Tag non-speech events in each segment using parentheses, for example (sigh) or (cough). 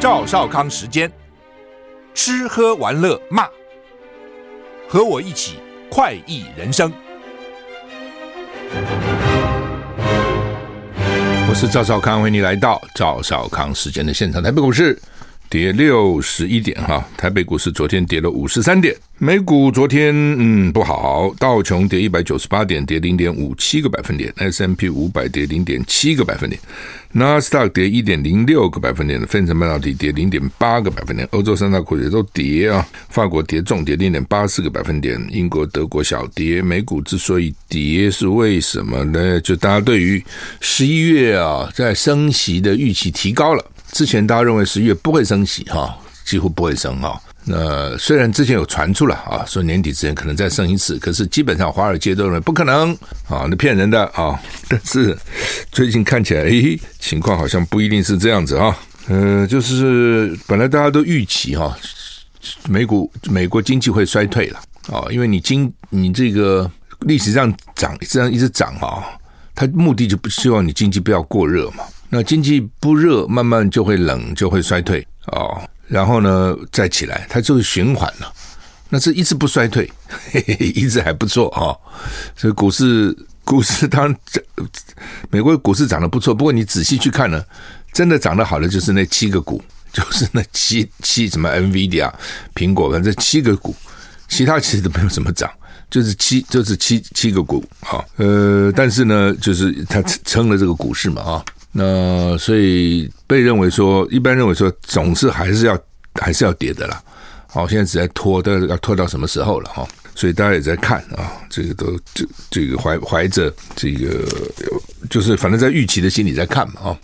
赵少康时间，吃喝玩乐骂，和我一起快意人生。我是赵少康，欢迎你来到赵少康时间的现场。台北股市跌六十一点哈，台北股市昨天跌了五十三点。美股昨天嗯不好，道琼跌一百九十八点，跌零点五七个百分点；S&P 五百跌零点七个百分点；纳斯达克跌一点零六个百分点；费城半导体跌零点八个百分点；欧洲三大股也都跌啊，法国跌重跌零点八四个百分点；英国、德国小跌。美股之所以跌是为什么呢？就大家对于十一月啊在升息的预期提高了。之前大家认为十一月不会升息哈，几乎不会升哈。那虽然之前有传出了啊，说年底之前可能再升一次，可是基本上华尔街都认为不可能啊，那骗人的啊。(laughs) 但是最近看起来，诶，情况好像不一定是这样子啊。呃，就是本来大家都预期哈，美股美国经济会衰退了啊，因为你经你这个历史上涨这样一直涨啊，它目的就不希望你经济不要过热嘛。那经济不热，慢慢就会冷，就会衰退哦。然后呢，再起来，它就是循环了。那是一直不衰退，嘿嘿，一直还不错啊。所以股市，股市当然美国股市涨得不错。不过你仔细去看呢，真的涨得好的就是那七个股，就是那七七什么 NVIDIA、苹果，反正七个股，其他其实都没有什么涨，就是七就是七七个股啊。呃，但是呢，就是它撑了这个股市嘛啊。那所以被认为说，一般认为说，总是还是要还是要跌的啦。好，现在只在拖，但是要拖到什么时候了哈？所以大家也在看啊，这个都这这个怀怀着这个，就是反正在预期的心理在看嘛啊。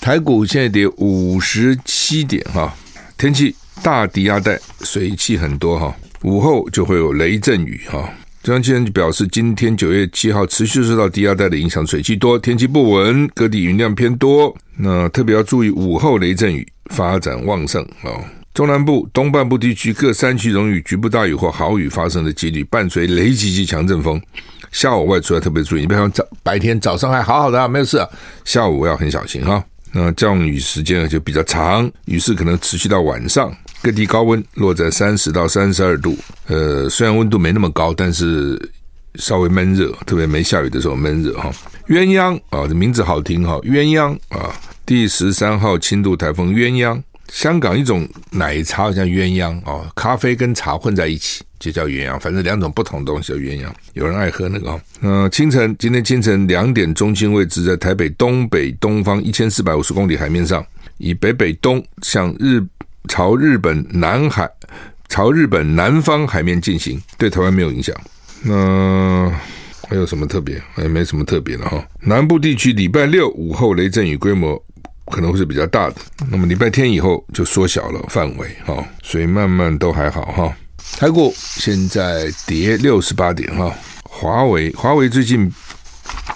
台股现在跌五十七点哈，天气大低压带，水汽很多哈，午后就会有雷阵雨哈。中央气象局表示，今天九月七号持续受到低压带的影响，水汽多，天气不稳，各地云量偏多。那特别要注意午后雷阵雨发展旺盛啊！中南部、东半部地区各山区容易局部大雨或豪雨发生的几率，伴随雷击及强阵风。下午外出要特别注意，你比方早白天早上还好好的啊，没有事啊，下午要很小心哈。那降雨时间呢就比较长，雨势可能持续到晚上。各地高温落在三十到三十二度，呃，虽然温度没那么高，但是稍微闷热，特别没下雨的时候闷热哈。鸳鸯啊，这名字好听哈，鸳鸯啊，第十三号轻度台风鸳鸯，香港一种奶茶好像鸳鸯啊，咖啡跟茶混在一起就叫鸳鸯，反正两种不同的东西叫鸳鸯，有人爱喝那个啊。呃，清晨今天清晨两点中心位置在台北东北东方一千四百五十公里海面上，以北北东向日。朝日本南海，朝日本南方海面进行，对台湾没有影响。那还有什么特别？也没什么特别的哈。南部地区礼拜六午后雷阵雨规模可能会是比较大的，那么礼拜天以后就缩小了范围哈，所以慢慢都还好哈。台股现在跌六十八点哈。华为华为最近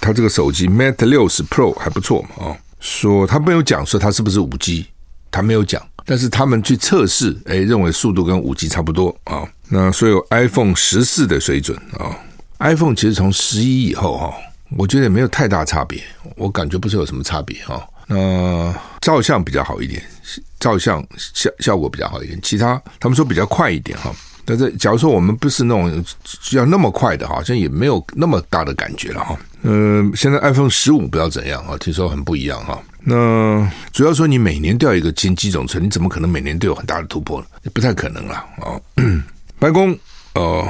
它这个手机 Mate 六十 Pro 还不错嘛啊，说他没有讲说它是不是五 G，他没有讲。但是他们去测试，哎，认为速度跟五 G 差不多啊。那所有 iPhone 十四的水准啊。iPhone 其实从十一以后哈，我觉得也没有太大差别，我感觉不是有什么差别哈。那照相比较好一点，照相效效果比较好一点，其他他们说比较快一点哈。但是假如说我们不是那种要那么快的，好像也没有那么大的感觉了哈。嗯，现在 iPhone 十五不知道怎样啊，听说很不一样哈。那主要说你每年都要一个新机种出来，你怎么可能每年都有很大的突破呢？不太可能了啊！(clears throat) 白宫呃，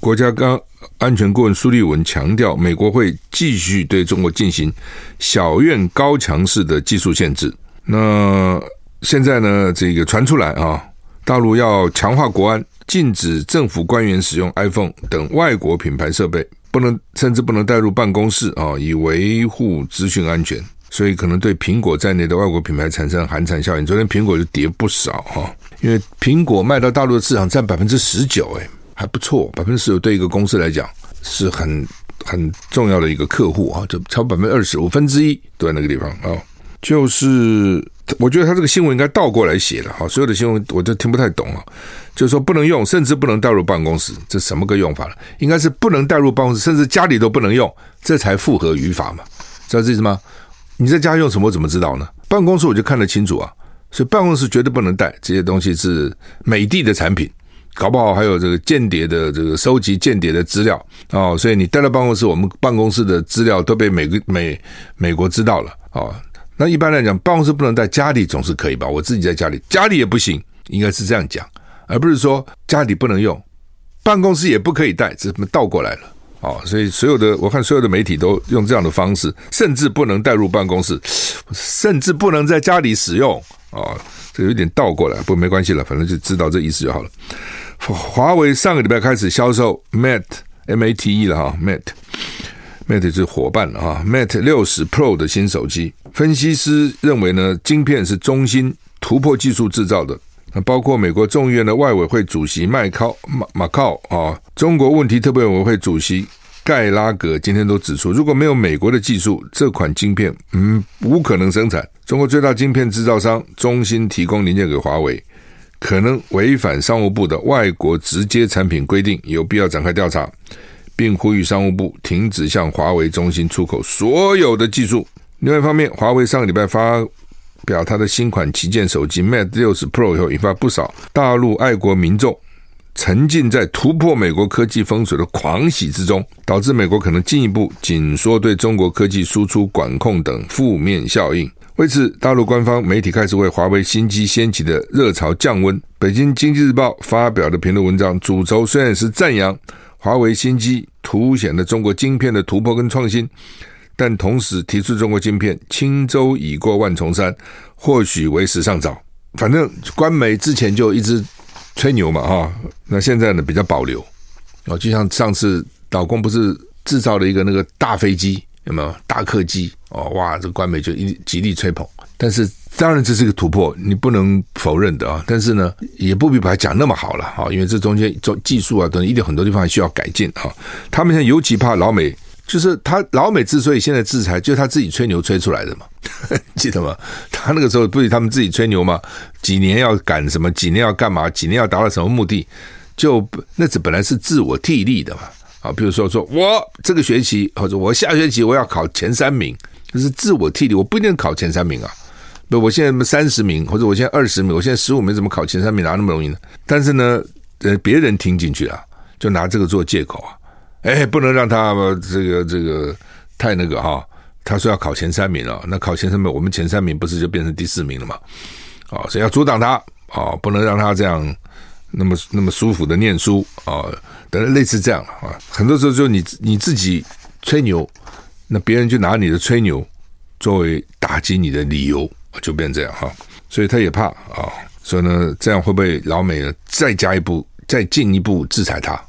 国家刚安全顾问苏利文强调，美国会继续对中国进行小院高墙式的技术限制。那现在呢，这个传出来啊，大陆要强化国安，禁止政府官员使用 iPhone 等外国品牌设备，不能甚至不能带入办公室啊，以维护资讯安全。所以可能对苹果在内的外国品牌产生寒蝉效应。昨天苹果就跌不少哈，因为苹果卖到大陆的市场占百分之十九，哎，还不错。百分之十九对一个公司来讲是很很重要的一个客户啊，就超百分之二十五分之一都在那个地方啊。就是我觉得他这个新闻应该倒过来写的哈，所有的新闻我都听不太懂啊。就是说不能用，甚至不能带入办公室，这什么个用法了？应该是不能带入办公室，甚至家里都不能用，这才符合语法嘛？知道这意思吗？你在家用什么？我怎么知道呢？办公室我就看得清楚啊，所以办公室绝对不能带这些东西是美的的产品，搞不好还有这个间谍的这个收集间谍的资料哦，所以你带到办公室，我们办公室的资料都被美国美美国知道了哦。那一般来讲，办公室不能带，家里总是可以吧？我自己在家里，家里也不行，应该是这样讲，而不是说家里不能用，办公室也不可以带，这么倒过来了。哦，所以所有的我看所有的媒体都用这样的方式，甚至不能带入办公室，甚至不能在家里使用。哦，这有点倒过来，不没关系了，反正就知道这意思就好了。华为上个礼拜开始销售 Mate M A T E 了哈，Mate Mate 是伙伴了哈，Mate 六十 Pro 的新手机，分析师认为呢，晶片是中芯突破技术制造的。那包括美国众议院的外委会主席麦考马马考啊，中国问题特别委员会主席盖拉格今天都指出，如果没有美国的技术，这款晶片嗯无可能生产。中国最大晶片制造商中芯提供零件给华为，可能违反商务部的外国直接产品规定，有必要展开调查，并呼吁商务部停止向华为、中芯出口所有的技术。另外一方面，华为上个礼拜发。表他的新款旗舰手机 Mate 60 Pro 以后，引发不少大陆爱国民众沉浸在突破美国科技封锁的狂喜之中，导致美国可能进一步紧缩对中国科技输出管控等负面效应。为此，大陆官方媒体开始为华为新机掀起的热潮降温。北京经济日报发表的评论文章，主轴虽然是赞扬华为新机凸显了中国晶片的突破跟创新。但同时提出，中国晶片轻舟已过万重山，或许为时尚早。反正官媒之前就一直吹牛嘛，哈。那现在呢比较保留哦，就像上次老公不是制造了一个那个大飞机，有没有大客机？哦，哇，这个官媒就一极力吹捧。但是当然这是个突破，你不能否认的啊。但是呢，也不必把它讲那么好了哈，因为这中间做技术啊等一定很多地方还需要改进啊。他们现在尤其怕老美。就是他老美之所以现在制裁，就是他自己吹牛吹出来的嘛，(laughs) 记得吗？他那个时候不是他们自己吹牛吗？几年要赶什么？几年要干嘛？几年要达到什么目的？就那这本来是自我替力的嘛。啊，比如说说我这个学期或者我下学期我要考前三名，这是自我替力。我不一定考前三名啊，不，我现在三十名或者我现在二十名，我现在十五名，怎么考前三名哪那么容易呢？但是呢，呃，别人听进去了，就拿这个做借口啊。哎，不能让他这个这个太那个哈。他说要考前三名了，那考前三名，我们前三名不是就变成第四名了吗？啊，所以要阻挡他啊，不能让他这样那么那么舒服的念书啊，等类似这样啊。很多时候就你你自己吹牛，那别人就拿你的吹牛作为打击你的理由，就变这样哈。所以他也怕啊，所以呢，这样会不会老美呢再加一步，再进一步制裁他？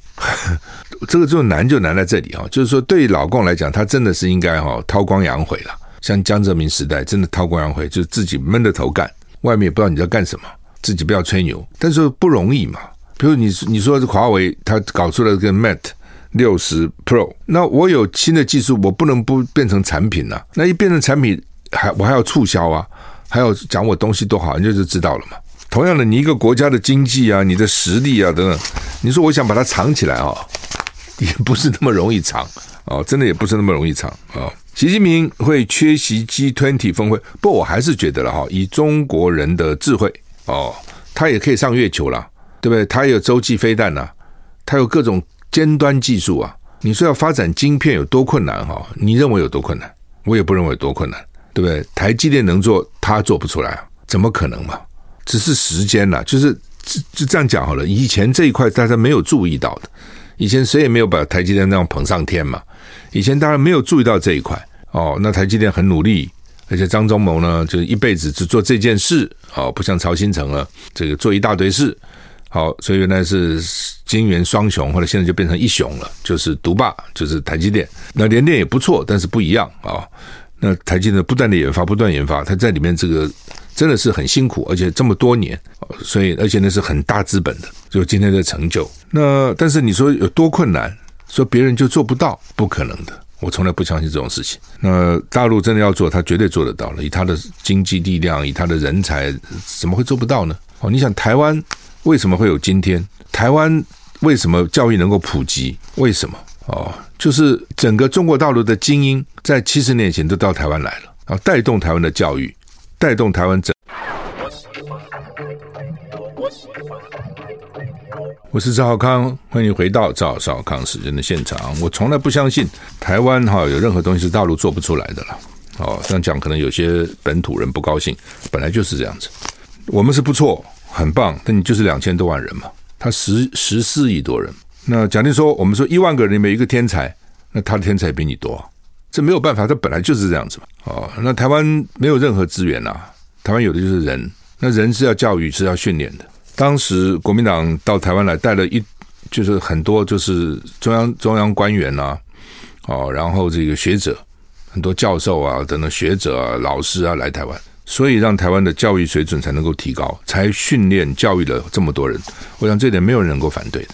这个就难就难在这里啊，就是说对老共来讲，他真的是应该哈韬光养晦了。像江泽民时代，真的韬光养晦，就是自己闷着头干，外面也不知道你在干什么，自己不要吹牛。但是不容易嘛，比如你你说是华为，他搞出了个 Mate 六十 Pro，那我有新的技术，我不能不变成产品呐、那一变成产品，还我还要促销啊，还要讲我东西多好，你就就知道了嘛。同样的，你一个国家的经济啊，你的实力啊等等，你说我想把它藏起来啊。也不是那么容易藏哦，真的也不是那么容易藏啊。习近平会缺席 G20 峰会，不我还是觉得了哈，以中国人的智慧哦，他也可以上月球了，对不对？他有洲际飞弹呐，他有各种尖端技术啊。你说要发展晶片有多困难哈？你认为有多困难？我也不认为有多困难，对不对？台积电能做，他做不出来？怎么可能嘛？只是时间呐，就是就就这样讲好了。以前这一块大家没有注意到的。以前谁也没有把台积电那样捧上天嘛？以前当然没有注意到这一块哦。那台积电很努力，而且张忠谋呢，就一辈子只做这件事哦，不像曹新成了，这个做一大堆事。好，所以原来是金圆双雄，后来现在就变成一雄了，就是独霸，就是台积电。那联电也不错，但是不一样啊。那台积电不断的研发，不断研发，它在里面这个。真的是很辛苦，而且这么多年，所以而且那是很大资本的，就今天的成就。那但是你说有多困难，说别人就做不到，不可能的。我从来不相信这种事情。那大陆真的要做，他绝对做得到了。以他的经济力量，以他的人才，怎么会做不到呢？哦，你想台湾为什么会有今天？台湾为什么教育能够普及？为什么？哦，就是整个中国大陆的精英在七十年前都到台湾来了，啊，带动台湾的教育。带动台湾整。我是赵少康，欢迎回到赵少康时间的现场。我从来不相信台湾哈有任何东西是大陆做不出来的了。哦，这样讲可能有些本土人不高兴，本来就是这样子。我们是不错，很棒，但你就是两千多万人嘛，他十十四亿多人。那假定说，我们说一万个人里面一个天才，那他的天才比你多，这没有办法，这本来就是这样子嘛。哦，那台湾没有任何资源呐，台湾有的就是人，那人是要教育，是要训练的。当时国民党到台湾来，带了一就是很多就是中央中央官员呐，哦，然后这个学者。很多教授啊，等等学者啊、老师啊来台湾，所以让台湾的教育水准才能够提高，才训练教育了这么多人。我想这点没有人能够反对的。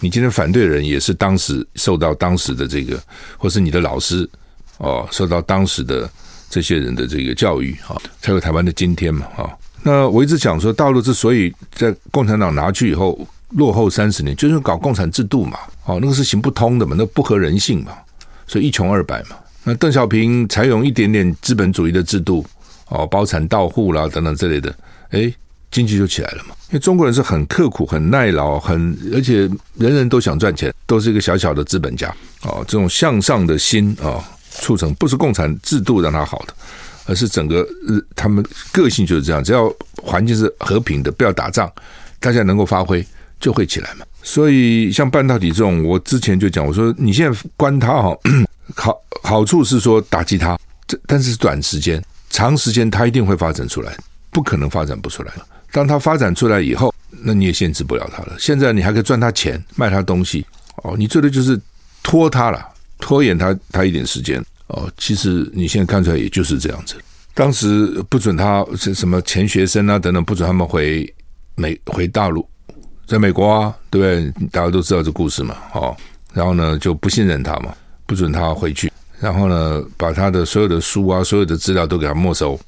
你今天反对的人也是当时受到当时的这个，或是你的老师哦，受到当时的这些人的这个教育啊，才有台湾的今天嘛啊。那我一直讲说，大陆之所以在共产党拿去以后落后三十年，就是搞共产制度嘛，哦，那个是行不通的嘛，那不合人性嘛，所以一穷二白嘛。那邓小平采用一点点资本主义的制度，哦，包产到户啦等等之类的，诶，经济就起来了嘛。因为中国人是很刻苦、很耐劳、很而且人人都想赚钱，都是一个小小的资本家哦。这种向上的心啊、哦，促成不是共产制度让他好的，而是整个他们个性就是这样。只要环境是和平的，不要打仗，大家能够发挥，就会起来嘛。所以像半导体这种，我之前就讲，我说你现在关它哈。好 (coughs) 好处是说打击它，这但是短时间，长时间它一定会发展出来，不可能发展不出来。当它发展出来以后，那你也限制不了它了。现在你还可以赚它钱，卖它东西哦。你最多就是拖它了，拖延他他一点时间哦。其实你现在看出来也就是这样子。当时不准他是什么钱学森啊等等，不准他们回美回大陆，在美国啊，对不对？大家都知道这故事嘛，哦，然后呢就不信任他嘛。不准他回去，然后呢，把他的所有的书啊、所有的资料都给他没收。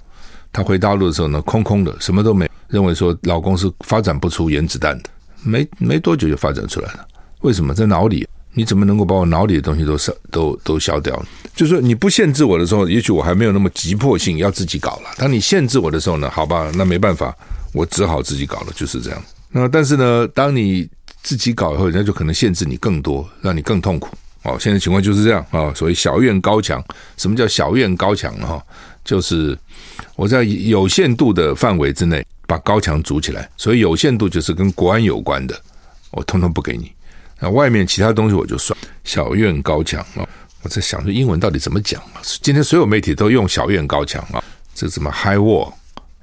他回大陆的时候呢，空空的，什么都没。认为说老公是发展不出原子弹的，没没多久就发展出来了。为什么在脑里？你怎么能够把我脑里的东西都烧都都消掉？就是说你不限制我的时候，也许我还没有那么急迫性要自己搞了。当你限制我的时候呢，好吧，那没办法，我只好自己搞了，就是这样。那但是呢，当你自己搞以后，人家就可能限制你更多，让你更痛苦。哦，现在情况就是这样啊。所谓小院高墙，什么叫小院高墙呢？哈，就是我在有限度的范围之内把高墙筑起来。所以有限度就是跟国安有关的，我通通不给你。那外面其他东西我就算。小院高墙啊，我在想说英文到底怎么讲啊？今天所有媒体都用小院高墙啊，这什么 high wall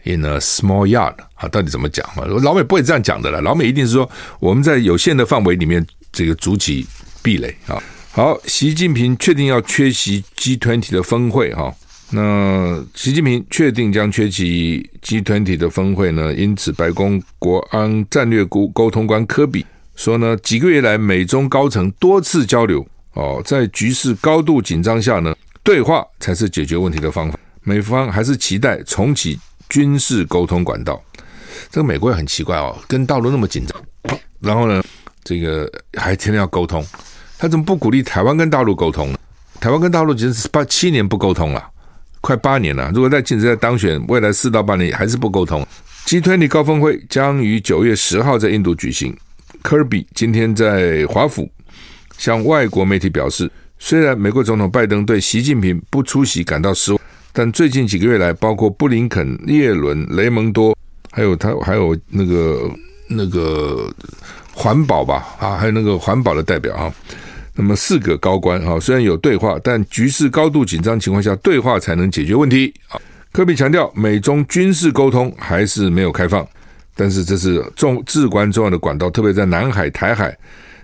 in a small yard 啊，到底怎么讲啊？老美不会这样讲的了，老美一定是说我们在有限的范围里面这个筑起壁垒啊。好，习近平确定要缺席 G20 的峰会哈。那习近平确定将缺席 G20 的峰会呢？因此，白宫国安战略沟沟通官科比说呢，几个月来美中高层多次交流哦，在局势高度紧张下呢，对话才是解决问题的方法。美方还是期待重启军事沟通管道。这个美国也很奇怪哦，跟大陆那么紧张，然后呢，这个还天天要沟通。他怎么不鼓励台湾跟大陆沟通呢？台湾跟大陆已经是八七年不沟通了，快八年了。如果在现在当选，未来四到八年还是不沟通。G20 高峰会将于九月十号在印度举行。科比今天在华府向外国媒体表示，虽然美国总统拜登对习近平不出席感到失望，但最近几个月来，包括布林肯、叶伦、雷蒙多，还有他，还有那个那个环保吧，啊，还有那个环保的代表啊。那么四个高官啊，虽然有对话，但局势高度紧张情况下，对话才能解决问题啊。科比强调，美中军事沟通还是没有开放，但是这是重至关重要的管道，特别在南海、台海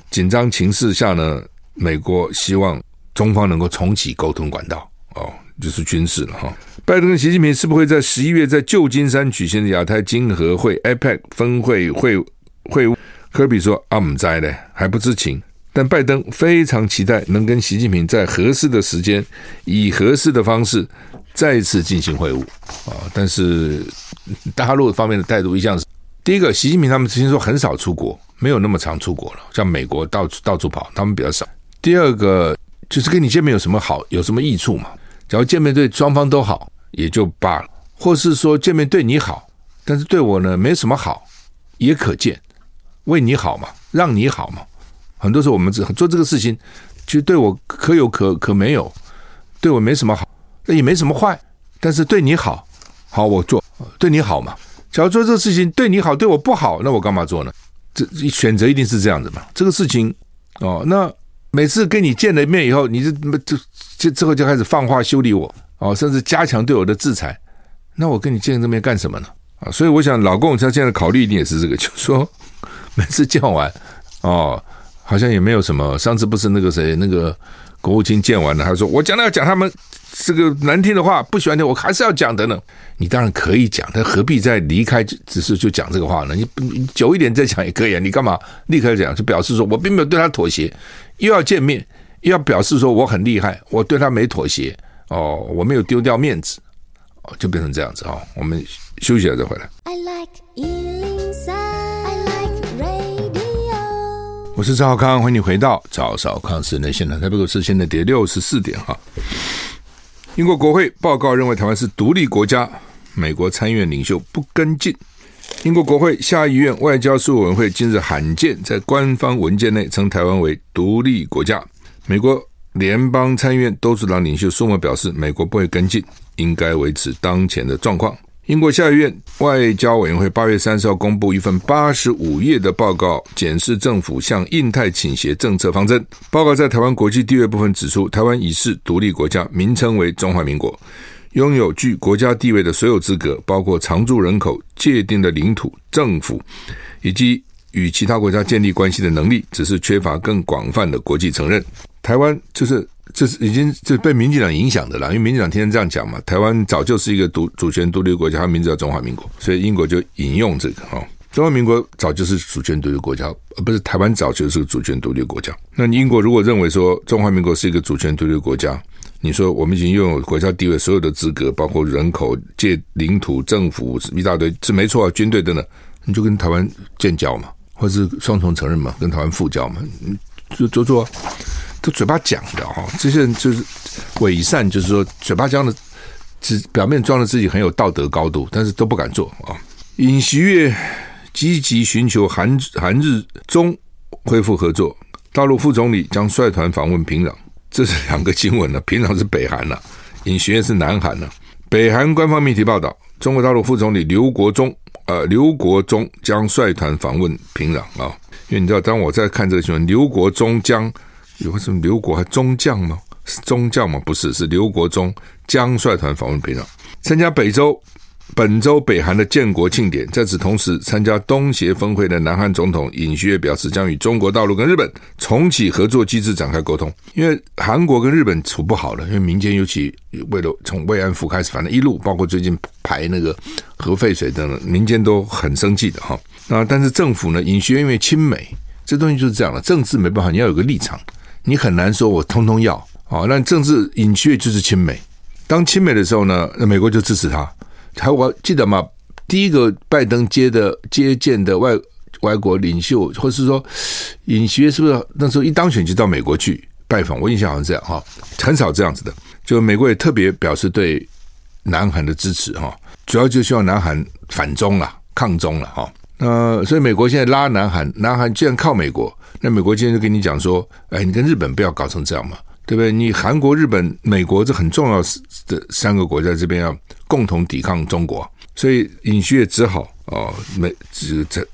紧张情势下呢，美国希望中方能够重启沟通管道哦，就是军事了哈。拜登跟、习近平是不会在十一月在旧金山举行的亚太经合会 （APEC） 峰会会会晤？科比说：“阿姆在呢，还不知情。”但拜登非常期待能跟习近平在合适的时间，以合适的方式再次进行会晤啊！但是大陆方面的态度一向是：第一个，习近平他们之前说很少出国，没有那么常出国了，像美国到处到处跑，他们比较少。第二个就是跟你见面有什么好，有什么益处嘛？假如见面对双方都好，也就罢了；或是说见面对你好，但是对我呢没什么好，也可见，为你好嘛，让你好嘛。很多时候我们只做这个事情，其实对我可有可可没有，对我没什么好，那也没什么坏，但是对你好，好我做，对你好嘛。假如做这个事情对你好，对我不好，那我干嘛做呢？这选择一定是这样子嘛。这个事情哦，那每次跟你见了面以后，你就就就之后就开始放话修理我哦，甚至加强对我的制裁，那我跟你见这面干什么呢？啊，所以我想老共他现在考虑一定也是这个，就是说每次见完哦，好像也没有什么。上次不是那个谁那个国务卿见完了，他说我讲了要讲他们。这个难听的话，不喜欢听，我还是要讲等等。你当然可以讲，但何必在离开只是就讲这个话呢？你久一点再讲也可以啊。你干嘛立刻讲？就表示说我并没有对他妥协，又要见面，又要表示说我很厉害，我对他没妥协哦，我没有丢掉面子哦，就变成这样子啊、哦。我们休息了再回来。I like you. 我是赵少康，欢迎你回到赵少康时间的现场。台北股市现在跌六十四点哈。英国国会报告认为台湾是独立国家，美国参议院领袖不跟进。英国国会下议院外交事务委员会近日罕见在官方文件内称台湾为独立国家。美国联邦参议院多数党领袖苏默表示，美国不会跟进，应该维持当前的状况。英国下议院外交委员会八月三十号公布一份八十五页的报告，检视政府向印太倾斜政策方针。报告在台湾国际地位部分指出，台湾已是独立国家，名称为中华民国，拥有具国家地位的所有资格，包括常住人口、界定的领土、政府以及与其他国家建立关系的能力，只是缺乏更广泛的国际承认。台湾就是。这是已经是被民进党影响的了，因为民进党天天这样讲嘛。台湾早就是一个独主权独立国家，它名字叫中华民国，所以英国就引用这个哈。中华民国早就是主权独立国家，而不是台湾早就是个主权独立国家。那英国如果认为说中华民国是一个主权独立国家，你说我们已经拥有国家地位所有的资格，包括人口、界领土、政府一大堆，是没错啊，军队等等，你就跟台湾建交嘛，或是双重承认嘛，跟台湾复交嘛，你就做做。都嘴巴讲的哈，这些人就是伪善，就是说嘴巴讲的，只表面装的自己很有道德高度，但是都不敢做啊。尹锡悦积极寻求韩韩日中恢复合作，大陆副总理将率团访问平壤，这是两个新闻呢。平壤是北韩呐，尹锡悦是南韩呐。北韩官方媒体报道，中国大陆副总理刘国中呃刘国中将率团访问平壤啊，因为你知道，当我在看这个新闻，刘国中将。有什么刘国还中将吗？是中将吗？不是，是刘国中将率团访问平壤，参加北周本周北韩的建国庆典。在此同时，参加东协峰会的南韩总统尹锡悦表示，将与中国大陆跟日本重启合作机制，展开沟通。因为韩国跟日本处不好了，因为民间尤其为了从慰安妇开始，反正一路包括最近排那个核废水等等，民间都很生气的哈。那但是政府呢，尹锡悦因为亲美，这东西就是这样了，政治没办法，你要有个立场。你很难说，我通通要哦。那政治尹锡悦就是亲美，当亲美的时候呢，那美国就支持他。还我记得吗？第一个拜登接的接见的外外国领袖，或是说尹锡悦是不是那时候一当选就到美国去拜访？我印象好像这样哈，很少这样子的。就美国也特别表示对南韩的支持哈，主要就希望南韩反中了、抗中了哈。呃所以美国现在拉南韩，南韩既然靠美国。那美国今天就跟你讲说，哎，你跟日本不要搞成这样嘛，对不对？你韩国、日本、美国这很重要的三个国家这边要共同抵抗中国，所以尹锡悦只好哦，美只在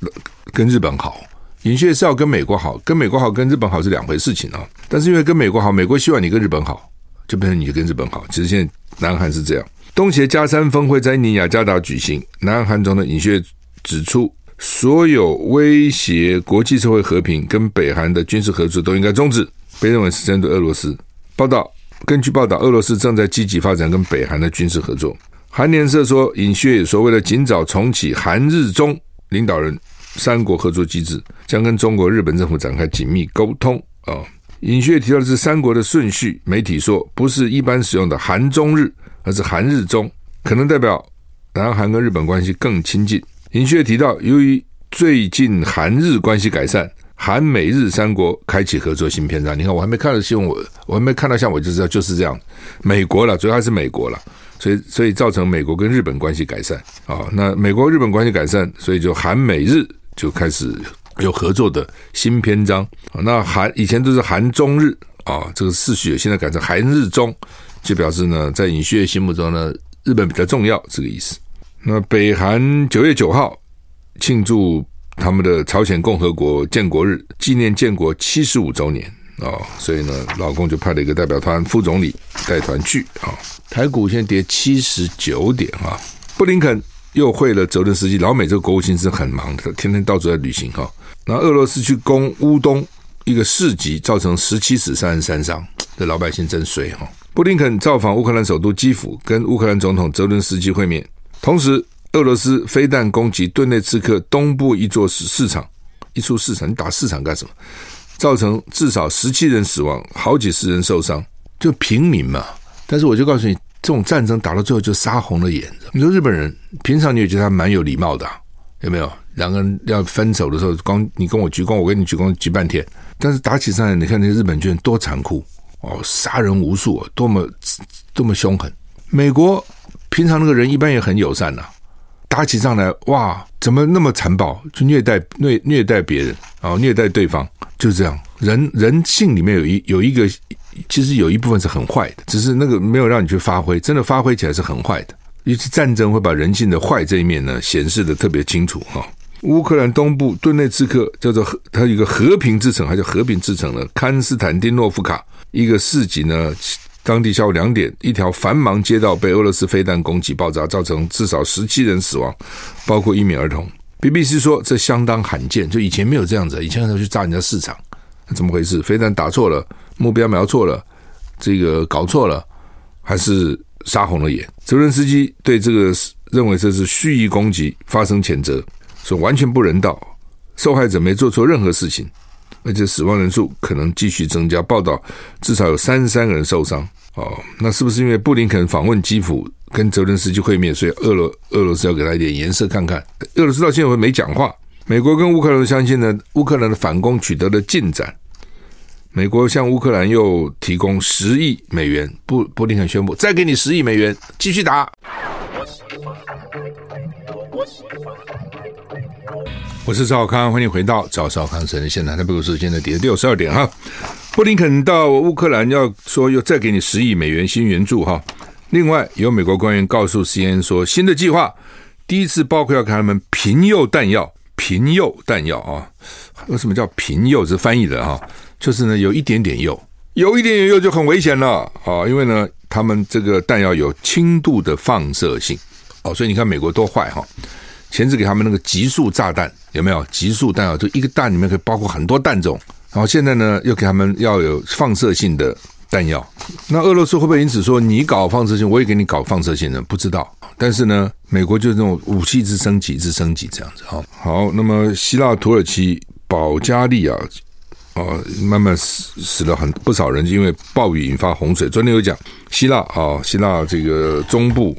跟日本好。尹锡悦是要跟美国好，跟美国好跟日本好是两回事情啊。但是因为跟美国好，美国希望你跟日本好，就变成你跟日本好。其实现在南韩是这样，东协加三峰会在尼雅加达举行，南韩总统尹锡悦指出。所有威胁国际社会和平跟北韩的军事合作都应该终止，被认为是针对俄罗斯。报道根据报道，俄罗斯正在积极发展跟北韩的军事合作。韩联社说，尹锡悦说，为了尽早重启韩日中领导人三国合作机制，将跟中国、日本政府展开紧密沟通。啊，尹锡悦提到的是三国的顺序，媒体说不是一般使用的韩中日，而是韩日中，可能代表南韩跟日本关系更亲近。尹锡悦提到，由于最近韩日关系改善，韩美日三国开启合作新篇章。你看，我还没看到新闻，我我还没看到像我就知道就是这样。美国了，主要还是美国了，所以所以造成美国跟日本关系改善啊。那美国日本关系改善，所以就韩美日就开始有合作的新篇章。那韩以前都是韩中日啊，这个次序现在改成韩日中，就表示呢，在尹锡悦心目中呢，日本比较重要，这个意思。那北韩九月九号庆祝他们的朝鲜共和国建国日，纪念建国七十五周年啊，所以呢，老公就派了一个代表团，副总理带团去啊。台股现在跌七十九点啊，布林肯又会了泽伦斯基，老美这个国务卿是很忙的，天天到处在旅行哈。那俄罗斯去攻乌东一个市集，造成十七死三十三伤，这老百姓真衰哈。布林肯造访乌克兰首都基辅，跟乌克兰总统泽伦斯基会面。同时，俄罗斯飞弹攻击顿内茨克东部一座市市场，一处市场，你打市场干什么？造成至少十七人死亡，好几十人受伤，就平民嘛。但是我就告诉你，这种战争打到最后就杀红了眼。你说日本人平常你也觉得他蛮有礼貌的，有没有？两个人要分手的时候，光你跟我鞠躬，我跟你鞠躬，鞠半天。但是打起仗来，你看那日本军人多残酷哦，杀人无数，多么多么凶狠。美国平常那个人一般也很友善呐，打起仗来哇，怎么那么残暴，就虐待虐虐待别人啊，虐待对方，就这样。人人性里面有一有一个。其实有一部分是很坏的，只是那个没有让你去发挥，真的发挥起来是很坏的。尤其战争会把人性的坏这一面呢显示的特别清楚哈。乌克兰东部顿内茨克叫做它一个和平之城，还叫和平之城呢，康斯坦丁诺夫卡一个市集呢，当地下午两点，一条繁忙街道被俄罗斯飞弹攻击爆炸，造成至少十七人死亡，包括一名儿童。BBC 说这相当罕见，就以前没有这样子，以前要去炸人家市场，怎么回事？飞弹打错了。目标瞄错了，这个搞错了，还是杀红了眼？泽伦斯基对这个认为这是蓄意攻击，发生谴责，说完全不人道，受害者没做错任何事情，而且死亡人数可能继续增加。报道至少有三十三个人受伤。哦，那是不是因为布林肯访问基辅跟泽伦斯基会面，所以俄罗俄罗斯要给他一点颜色看看？俄罗斯到现在没讲话。美国跟乌克兰相信呢，乌克兰的反攻取得了进展。美国向乌克兰又提供十亿美元，布布林肯宣布再给你十亿美元，继续打。我是赵康，欢迎回到赵少康神的现场。台北股市现在跌六十二点哈。布林肯到乌克兰要说又再给你十亿美元新援助哈。另外有美国官员告诉 CNN 说，新的计划第一次包括要给他们平诱弹药，平诱弹药啊？为什么叫平诱？是翻译的哈。就是呢，有一点点诱，有一点点诱就很危险了啊！因为呢，他们这个弹药有轻度的放射性哦，所以你看美国多坏哈！前次给他们那个极速炸弹有没有？极速弹药就一个弹里面可以包括很多弹种，然后现在呢，又给他们要有放射性的弹药。那俄罗斯会不会因此说你搞放射性，我也给你搞放射性的？不知道。但是呢，美国就是那种武器之升级之升级这样子哈。好，那么希腊、土耳其、保加利亚。哦，慢慢死死了很不少人，因为暴雨引发洪水。昨天有讲希腊啊，希腊这个中部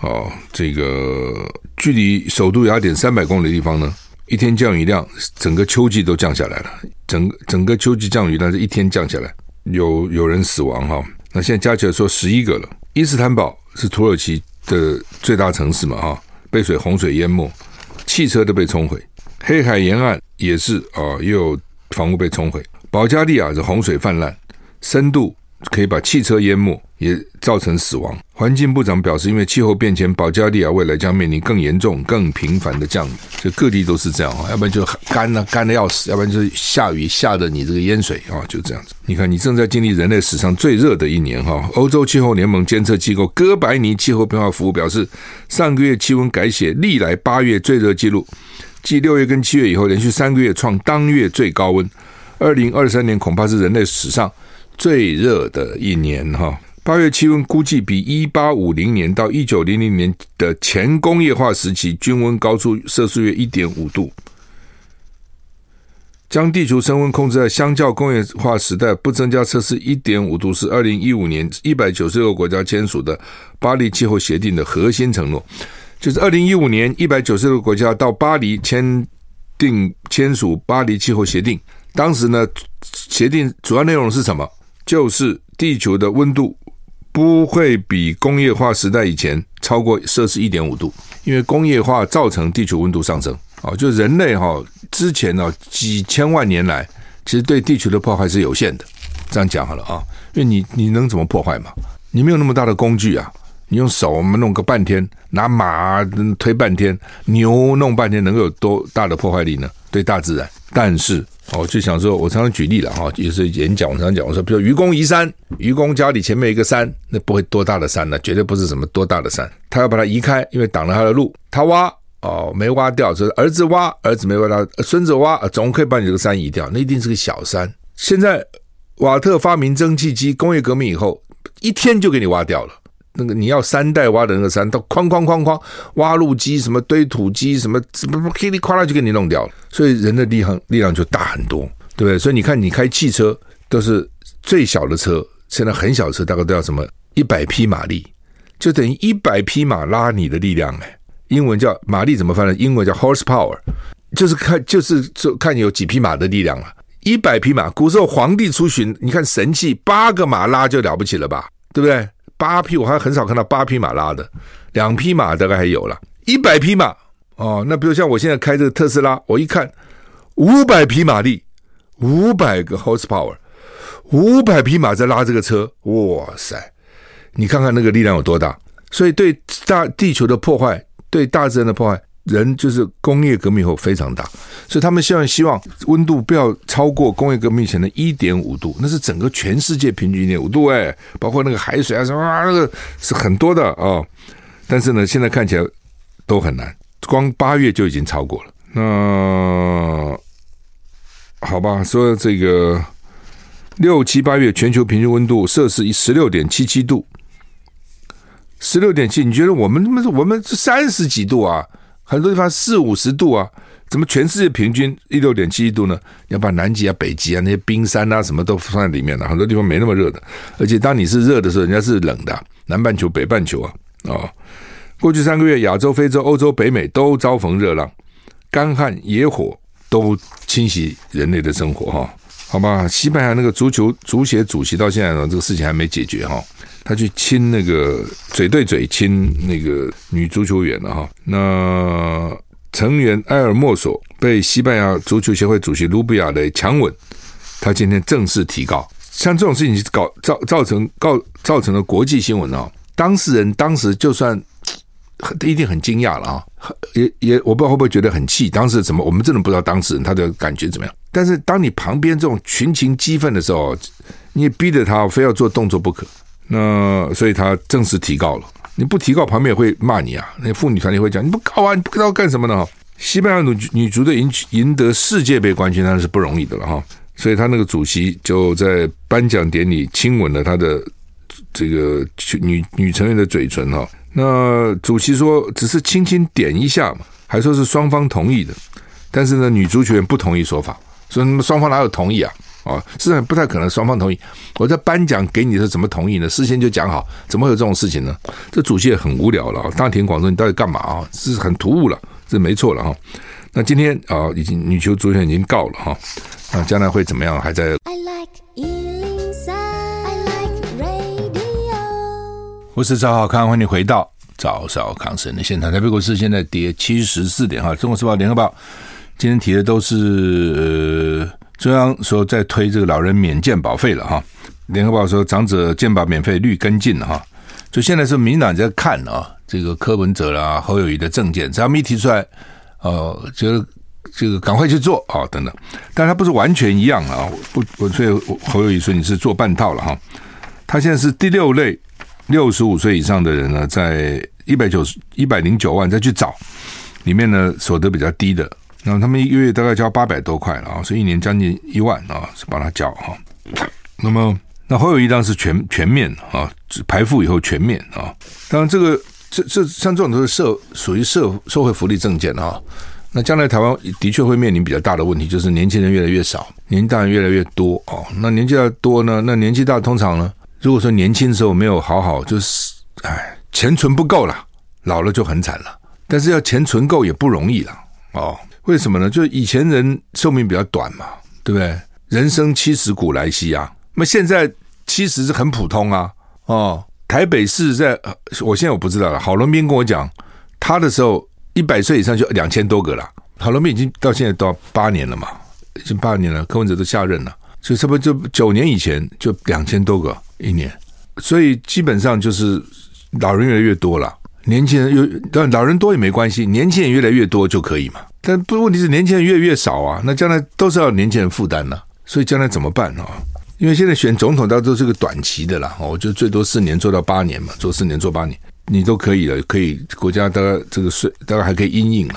哦，这个距离首都雅典三百公里的地方呢，一天降雨量整个秋季都降下来了，整整个秋季降雨但是一天降下来，有有人死亡哈。那现在加起来说十一个了。伊斯坦堡是土耳其的最大城市嘛哈，被水洪水淹没，汽车都被冲毁。黑海沿岸也是啊，又有。房屋被冲毁，保加利亚是洪水泛滥，深度可以把汽车淹没，也造成死亡。环境部长表示，因为气候变迁，保加利亚未来将面临更严重、更频繁的降雨，就各地都是这样啊，要不然就干了，干的要死；要不然就是下雨下的你这个淹水啊，就这样子。你看，你正在经历人类史上最热的一年哈。欧洲气候联盟监测机构哥白尼气候变化服务表示，上个月气温改写历来八月最热纪录。继六月跟七月以后，连续三个月创当月最高温。二零二三年恐怕是人类史上最热的一年哈。八月气温估计比一八五零年到一九零零年的前工业化时期均温高出摄氏约一点五度。将地球升温控制在相较工业化时代不增加摄氏一点五度，是二零一五年一百九十六个国家签署的巴黎气候协定的核心承诺。就是二零一五年，一百九十六个国家到巴黎签订签署巴黎气候协定。当时呢，协定主要内容是什么？就是地球的温度不会比工业化时代以前超过摄氏一点五度，因为工业化造成地球温度上升。啊，就人类哈之前呢、哦，几千万年来，其实对地球的破坏是有限的。这样讲好了啊，因为你你能怎么破坏嘛？你没有那么大的工具啊，你用手我们弄个半天，拿马推半天，牛弄半天，能够有多大的破坏力呢？对大自然。但是哦，就想说，我常常举例了哈，有时候演讲我常常讲，我说，比如愚公移山，愚公家里前面一个山，那不会多大的山呢，绝对不是什么多大的山，他要把它移开，因为挡了他的路，他挖。哦，没挖掉，就是儿子挖，儿子没挖到，孙子挖，总可以把你这个山移掉。那一定是个小山。现在瓦特发明蒸汽机，工业革命以后，一天就给你挖掉了。那个你要三代挖的那个山，都哐哐哐哐，挖路机、什么堆土机、什么什么噼里啪啦就给你弄掉了。所以人的力量力量就大很多，对不对？所以你看，你开汽车都是最小的车，现在很小车大概都要什么一百匹马力，就等于一百匹马拉你的力量哎。英文叫马力怎么翻呢？英文叫 horsepower，就是看就是就看你有几匹马的力量了。一百匹马，古时候皇帝出巡，你看神器，八个马拉就了不起了吧？对不对？八匹我还很少看到八匹马拉的，两匹马大概还有了。一百匹马哦，那比如像我现在开这个特斯拉，我一看五百匹马力，五百个 horsepower，五百匹马在拉这个车，哇塞！你看看那个力量有多大？所以对大地球的破坏。对大自然的破坏，人就是工业革命以后非常大，所以他们希望希望温度不要超过工业革命前的一点五度，那是整个全世界平均一点五度哎，包括那个海水啊什么啊，那个是很多的啊、但是呢，现在看起来都很难，光八月就已经超过了。那好吧，说这个六七八月全球平均温度摄氏十六点七七度。十六点七，你觉得我们他妈我们是三十几度啊？很多地方四五十度啊？怎么全世界平均一六点七度呢？要把南极啊、北极啊那些冰山啊什么都放在里面了，很多地方没那么热的。而且当你是热的时候，人家是冷的，南半球、北半球啊啊、哦！过去三个月，亚洲、非洲、欧洲、北美都遭逢热浪，干旱、野火都侵袭人类的生活哈。好吧，西班牙那个足球足协主席到现在呢，这个事情还没解决哈。他去亲那个嘴对嘴亲那个女足球员了哈，那成员埃尔莫索被西班牙足球协会主席卢比亚的强吻，他今天正式提告。像这种事情搞造造成告造成了国际新闻啊，当事人当时就算一定很惊讶了啊，也也我不知道会不会觉得很气，当时怎么我们真的不知道当事人他的感觉怎么样。但是当你旁边这种群情激愤的时候，你逼着他非要做动作不可。那所以他正式提告了，你不提告，旁边也会骂你啊。那妇女团体会讲，你不告啊，你不知道干什么呢？西班牙女女足队赢赢得世界杯冠军，当然是不容易的了哈。所以他那个主席就在颁奖典礼亲吻了他的这个女女成员的嘴唇哈。那主席说只是轻轻点一下嘛，还说是双方同意的，但是呢，女足球员不同意说法，说那么双方哪有同意啊？哦，事实上不太可能双方同意。我在颁奖给你的时候怎么同意呢？事先就讲好，怎么会有这种事情呢？这主席也很无聊了。大庭广众，你到底干嘛啊？这是很突兀了，这没错了哈。那今天啊，已经女球足球已经告了哈。那将来会怎么样？还在。I like 103，I like radio。我是赵浩康，欢迎你回到赵少康神的现场。台北股市现在跌七十四点哈。中国时报、联合报今天提的都是。呃中央说在推这个老人免健保费了哈，联合报说长者健保免费率跟进了哈，就现在是民党在看啊，这个柯文哲啦、侯友谊的政见，只要没提出来，呃，就这个赶快去做啊等等，但他不是完全一样啊，不，所以侯友谊说你是做半套了哈，他现在是第六类六十五岁以上的人呢，在一百九十一百零九万再去找里面呢，所得比较低的。那他们一个月大概交八百多块了啊，所以一年将近一万啊，是帮他交哈。那么那侯友宜当然是全全面啊，排付以后全面啊。当然这个这这像这种都是社属于社社会福利证件啊。那将来台湾的确会面临比较大的问题，就是年轻人越来越少，年纪大人越来越多哦。那年纪大多呢，那年纪大通常呢，如果说年轻时候没有好好，就是哎钱存不够了，老了就很惨了。但是要钱存够也不容易了哦。为什么呢？就以前人寿命比较短嘛，对不对？人生七十古来稀啊。那现在七十是很普通啊。哦，台北市在，我现在我不知道了。郝龙斌跟我讲，他的时候一百岁以上就两千多个了。郝龙斌已经到现在到八年了嘛，已经八年了，柯文哲都下任了，所以差不多就九年以前就两千多个一年，所以基本上就是老人越来越多了，年轻人又但老人多也没关系，年轻人越来越多就可以嘛。但不问题是年轻人越来越少啊，那将来都是要年轻人负担的，所以将来怎么办啊？因为现在选总统，大家都是个短期的啦，我就最多四年做到八年嘛，做四年做八年，你都可以了，可以国家大概这个税大概还可以因应了。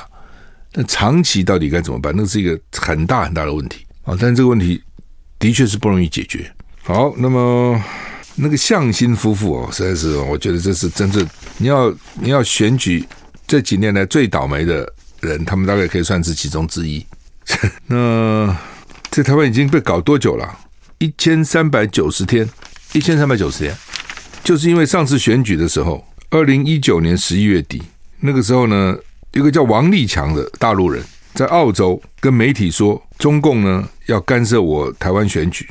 那长期到底该怎么办？那是一个很大很大的问题啊！但这个问题的确是不容易解决。好，那么那个向心夫妇哦，实在是我觉得这是真正你要你要选举这几年来最倒霉的人，他们大概可以算是其中之一。(laughs) 那在台湾已经被搞多久了？一千三百九十天，一千三百九十天，就是因为上次选举的时候，二零一九年十一月底那个时候呢。一个叫王立强的大陆人，在澳洲跟媒体说，中共呢要干涉我台湾选举，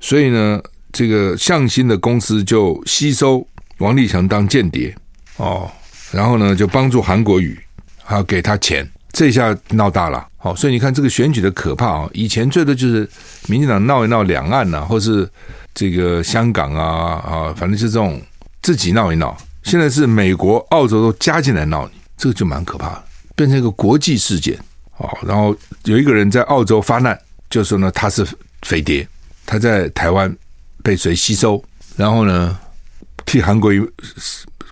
所以呢，这个向心的公司就吸收王立强当间谍哦，然后呢就帮助韩国瑜，还要给他钱，这下闹大了。好，所以你看这个选举的可怕啊！以前最多就是民进党闹一闹两岸呐，或是这个香港啊啊，反正就这种自己闹一闹。现在是美国、澳洲都加进来闹你，这个就蛮可怕的，变成一个国际事件。哦，然后有一个人在澳洲发难，就说呢他是飞碟，他在台湾被谁吸收，然后呢替韩国瑜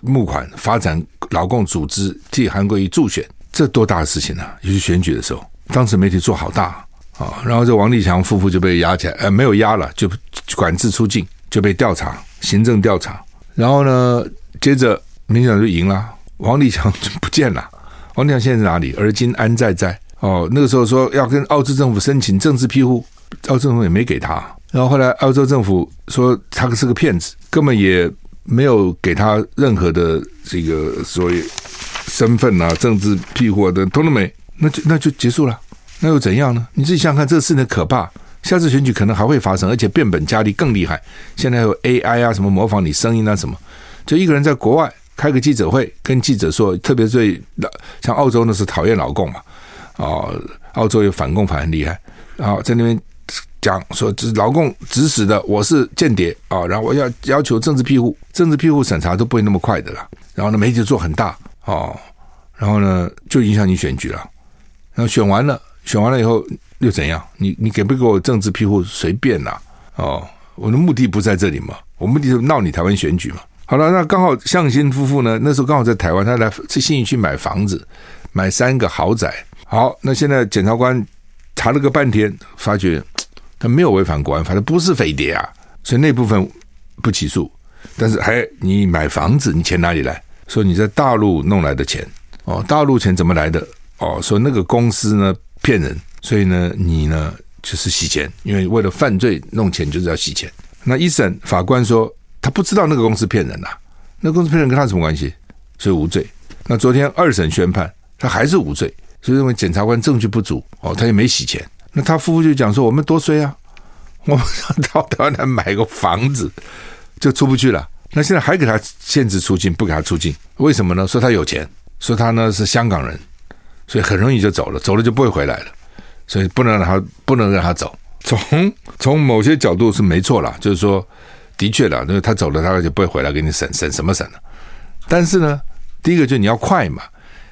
募款发展劳共组织，替韩国瑜助选，这多大的事情啊！尤其选举的时候，当时媒体做好大啊，然后这王立强夫妇就被押起来，呃，没有押了，就管制出境，就被调查，行政调查，然后呢？接着，民进党就赢了，王立强就不见了。王立强现在在哪里？而今安在在？哦，那个时候说要跟澳洲政府申请政治庇护，澳洲政府也没给他。然后后来澳洲政府说他是个骗子，根本也没有给他任何的这个所谓身份啊、政治庇护的，通了没。那就那就结束了。那又怎样呢？你自己想想看，这个事情可怕。下次选举可能还会发生，而且变本加厉更厉害。现在有 AI 啊，什么模仿你声音啊，什么。就一个人在国外开个记者会，跟记者说，特别是像澳洲那是讨厌老共嘛，啊，澳洲有反共反很厉害，然后在那边讲说这是老共指使的，我是间谍啊，然后我要要求政治庇护，政治庇护审查都不会那么快的啦。然后呢，媒体做很大哦，然后呢就影响你选举了，然后选完了，选完了以后又怎样？你你给不给我政治庇护随便啦，哦，我的目的不在这里嘛，我目的是闹你台湾选举嘛。好了，那刚好向心夫妇呢，那时候刚好在台湾，他来去信义区买房子，买三个豪宅。好，那现在检察官查了个半天，发觉他没有违反国安法，他不是飞碟啊，所以那部分不起诉。但是还你买房子，你钱哪里来？说你在大陆弄来的钱哦，大陆钱怎么来的？哦，说那个公司呢骗人，所以呢你呢就是洗钱，因为为了犯罪弄钱就是要洗钱。那一审法官说。他不知道那个公司骗人呐、那公司骗人跟他什么关系？所以无罪。那昨天二审宣判，他还是无罪，所以认为检察官证据不足哦，他也没洗钱。那他夫妇就讲说：“我们多衰啊，(laughs) 我们到台湾来买个房子就出不去了。那现在还给他限制出境，不给他出境，为什么呢？说他有钱，说他呢是香港人，所以很容易就走了，走了就不会回来了，所以不能让他不能让他走。从从某些角度是没错啦，就是说。”的确了，因为他走了，他就不会回来给你审审什么审了。但是呢，第一个就是你要快嘛，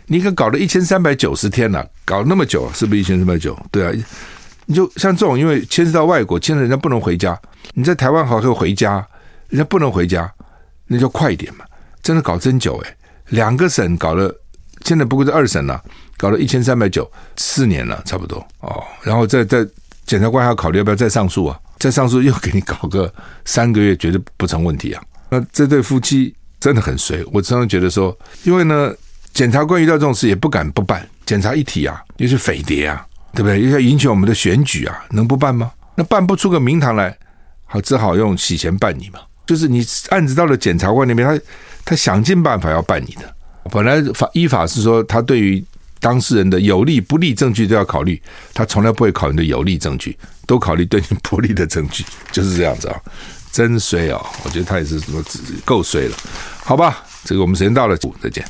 你可搞了一千三百九十天了，搞那么久，是不是一千三百九？对啊，你就像这种，因为牵涉到外国，牵涉人家不能回家，你在台湾好可以回家，人家不能回家，那就快一点嘛。真的搞真久诶，两个省搞了，现在不过是二审了，搞了一千三百九，四年了差不多哦。然后再再检察官还要考虑要不要再上诉啊？再上诉又给你搞个三个月，绝对不成问题啊！那这对夫妻真的很衰。我常常觉得说，因为呢，检察官遇到这种事也不敢不办，检察一体啊，又是匪谍啊，对不对？又要影响我们的选举啊，能不办吗？那办不出个名堂来，好，只好用洗钱办你嘛。就是你案子到了检察官那边，他他想尽办法要办你的。本来法依法是说，他对于当事人的有利不利证据都要考虑，他从来不会考虑的有利证据。都考虑对你不利的证据，就是这样子啊，真衰啊！我觉得他也是什么够衰了，好吧？这个我们时间到了，再见。